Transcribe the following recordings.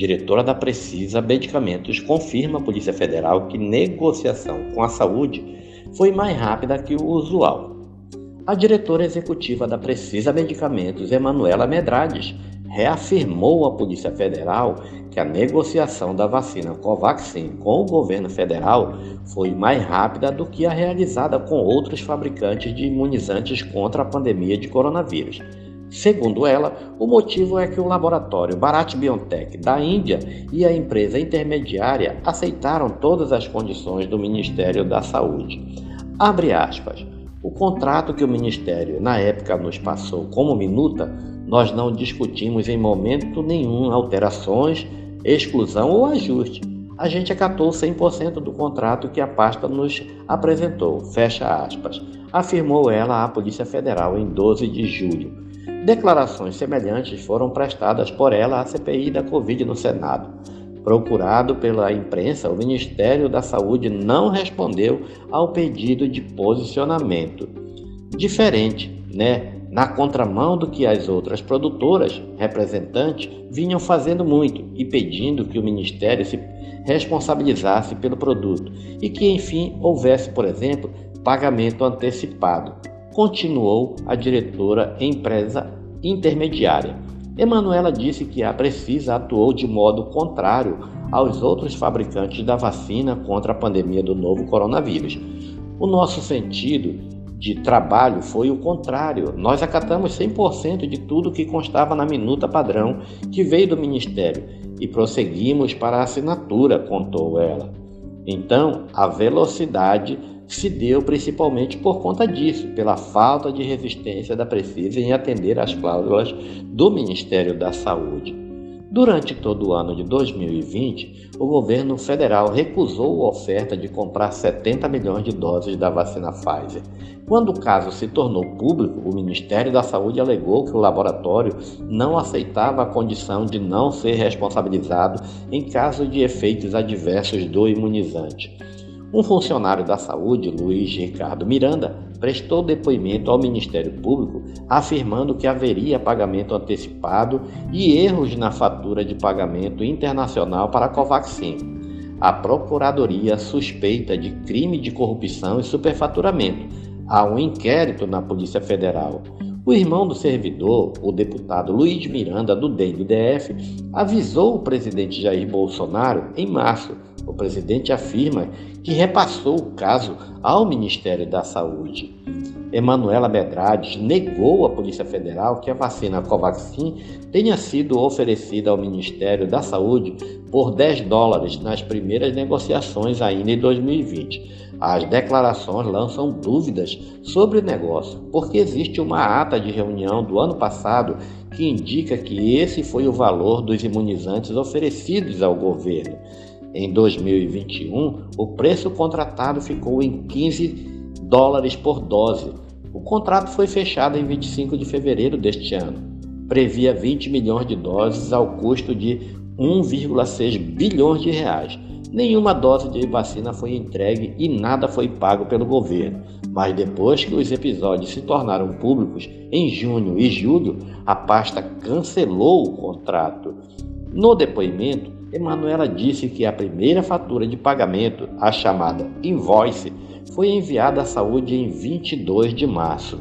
diretora da Precisa Medicamentos, confirma à Polícia Federal que negociação com a saúde foi mais rápida que o usual. A diretora executiva da Precisa Medicamentos, Emanuela Medrades, reafirmou à Polícia Federal que a negociação da vacina Covaxin com o governo federal foi mais rápida do que a realizada com outros fabricantes de imunizantes contra a pandemia de coronavírus. Segundo ela, o motivo é que o laboratório Bharat Biotech da Índia e a empresa intermediária aceitaram todas as condições do Ministério da Saúde. Abre aspas. O contrato que o Ministério na época nos passou como minuta nós não discutimos em momento nenhum alterações, exclusão ou ajuste. A gente acatou 100% do contrato que a pasta nos apresentou, fecha aspas, afirmou ela à Polícia Federal em 12 de julho. Declarações semelhantes foram prestadas por ela à CPI da Covid no Senado. Procurado pela imprensa, o Ministério da Saúde não respondeu ao pedido de posicionamento. Diferente, né? Na contramão do que as outras produtoras, representantes, vinham fazendo muito e pedindo que o Ministério se responsabilizasse pelo produto e que, enfim, houvesse, por exemplo, pagamento antecipado. Continuou a diretora empresa intermediária. Emanuela disse que a Precisa atuou de modo contrário aos outros fabricantes da vacina contra a pandemia do novo coronavírus. O nosso sentido de trabalho foi o contrário. Nós acatamos 100% de tudo que constava na minuta padrão que veio do Ministério e prosseguimos para a assinatura, contou ela. Então, a velocidade se deu principalmente por conta disso, pela falta de resistência da Precisa em atender às cláusulas do Ministério da Saúde. Durante todo o ano de 2020, o governo federal recusou a oferta de comprar 70 milhões de doses da vacina Pfizer. Quando o caso se tornou público, o Ministério da Saúde alegou que o laboratório não aceitava a condição de não ser responsabilizado em caso de efeitos adversos do imunizante. Um funcionário da saúde, Luiz Ricardo Miranda, prestou depoimento ao Ministério Público afirmando que haveria pagamento antecipado e erros na fatura de pagamento internacional para a Covaxin. A Procuradoria suspeita de crime de corrupção e superfaturamento. Há um inquérito na Polícia Federal. O irmão do servidor, o deputado Luiz Miranda, do DEM do DF, avisou o presidente Jair Bolsonaro em março. O presidente afirma que repassou o caso ao Ministério da Saúde. Emanuela Medrades negou à Polícia Federal que a vacina Covaxin tenha sido oferecida ao Ministério da Saúde por 10 dólares nas primeiras negociações ainda em 2020. As declarações lançam dúvidas sobre o negócio, porque existe uma ata de reunião do ano passado que indica que esse foi o valor dos imunizantes oferecidos ao governo. Em 2021, o preço contratado ficou em 15 dólares por dose. O contrato foi fechado em 25 de fevereiro deste ano. Previa 20 milhões de doses ao custo de 1,6 bilhões de reais. Nenhuma dose de vacina foi entregue e nada foi pago pelo governo. Mas depois que os episódios se tornaram públicos, em junho e julho, a pasta cancelou o contrato. No depoimento, Emanuela disse que a primeira fatura de pagamento, a chamada invoice, foi enviada à saúde em 22 de março.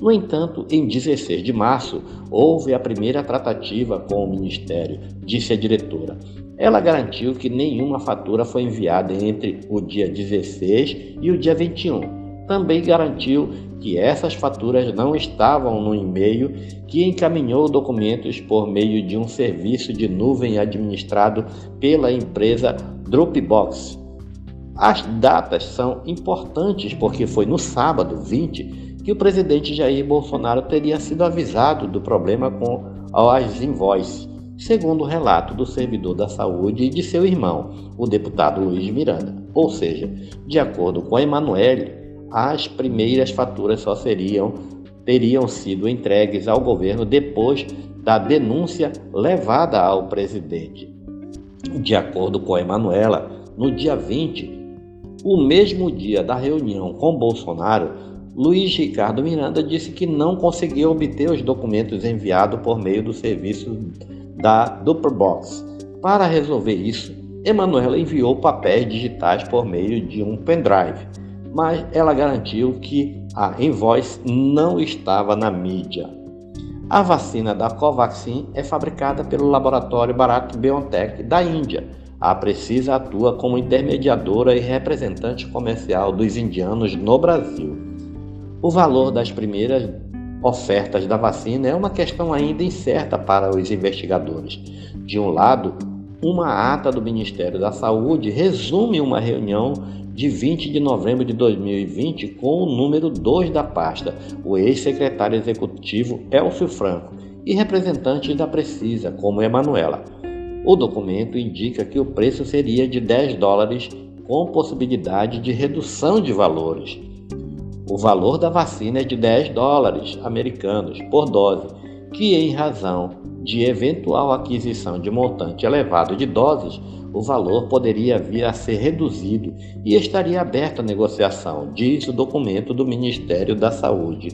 No entanto, em 16 de março, houve a primeira tratativa com o Ministério, disse a diretora. Ela garantiu que nenhuma fatura foi enviada entre o dia 16 e o dia 21 também garantiu que essas faturas não estavam no e-mail que encaminhou documentos por meio de um serviço de nuvem administrado pela empresa Dropbox. As datas são importantes porque foi no sábado 20 que o presidente Jair Bolsonaro teria sido avisado do problema com as invoices, segundo o relato do servidor da saúde e de seu irmão, o deputado Luiz Miranda. Ou seja, de acordo com Emanuele, as primeiras faturas só seriam teriam sido entregues ao governo depois da denúncia levada ao presidente. De acordo com Emanuela, no dia 20, o mesmo dia da reunião com Bolsonaro, Luiz Ricardo Miranda disse que não conseguiu obter os documentos enviados por meio do serviço da Dupperbox. Para resolver isso, Emanuela enviou papéis digitais por meio de um pendrive, mas ela garantiu que a Invoice não estava na mídia. A vacina da Covaxin é fabricada pelo laboratório Bharat Biotech da Índia. A Precisa atua como intermediadora e representante comercial dos indianos no Brasil. O valor das primeiras ofertas da vacina é uma questão ainda incerta para os investigadores. De um lado, uma ata do Ministério da Saúde resume uma reunião de 20 de novembro de 2020 com o número 2 da pasta, o ex-secretário executivo Elcio Franco, e representantes da Precisa, como Emanuela. O documento indica que o preço seria de 10 dólares com possibilidade de redução de valores. O valor da vacina é de 10 dólares americanos por dose, que, em razão de eventual aquisição de montante elevado de doses, o valor poderia vir a ser reduzido e estaria aberto à negociação, diz o documento do Ministério da Saúde.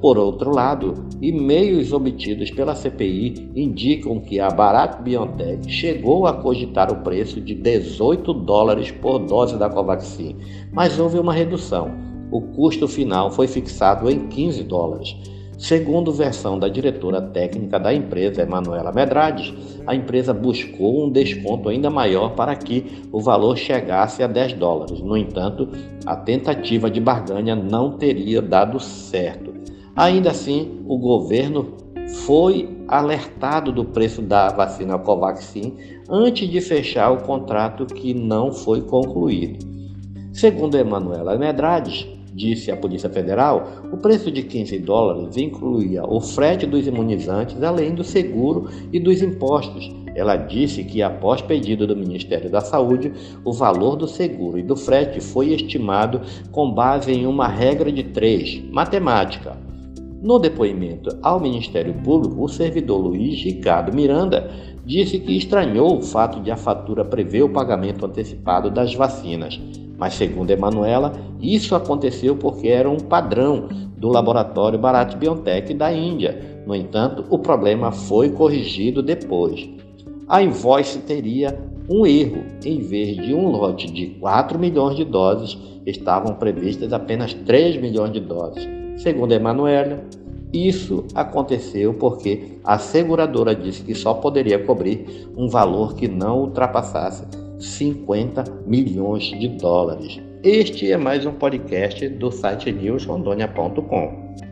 Por outro lado, e-mails obtidos pela CPI indicam que a Bharat Biotech chegou a cogitar o preço de 18 dólares por dose da Covaxin, mas houve uma redução o custo final foi fixado em 15 dólares. Segundo versão da diretora técnica da empresa, Emanuela Medrades, a empresa buscou um desconto ainda maior para que o valor chegasse a 10 dólares. No entanto, a tentativa de barganha não teria dado certo. Ainda assim, o governo foi alertado do preço da vacina Covaxin antes de fechar o contrato que não foi concluído. Segundo Emanuela Medrades, disse a Polícia Federal, o preço de 15 dólares incluía o frete dos imunizantes, além do seguro e dos impostos. Ela disse que, após pedido do Ministério da Saúde, o valor do seguro e do frete foi estimado com base em uma regra de três, matemática. No depoimento ao Ministério Público, o servidor Luiz Ricardo Miranda disse que estranhou o fato de a fatura prever o pagamento antecipado das vacinas. Mas, segundo Emanuela, isso aconteceu porque era um padrão do laboratório Bharat Biotech da Índia. No entanto, o problema foi corrigido depois. A invoice teria um erro. Em vez de um lote de 4 milhões de doses, estavam previstas apenas 3 milhões de doses. Segundo Emanuela, isso aconteceu porque a seguradora disse que só poderia cobrir um valor que não ultrapassasse 50 milhões de dólares. Este é mais um podcast do site newsrondônia.com.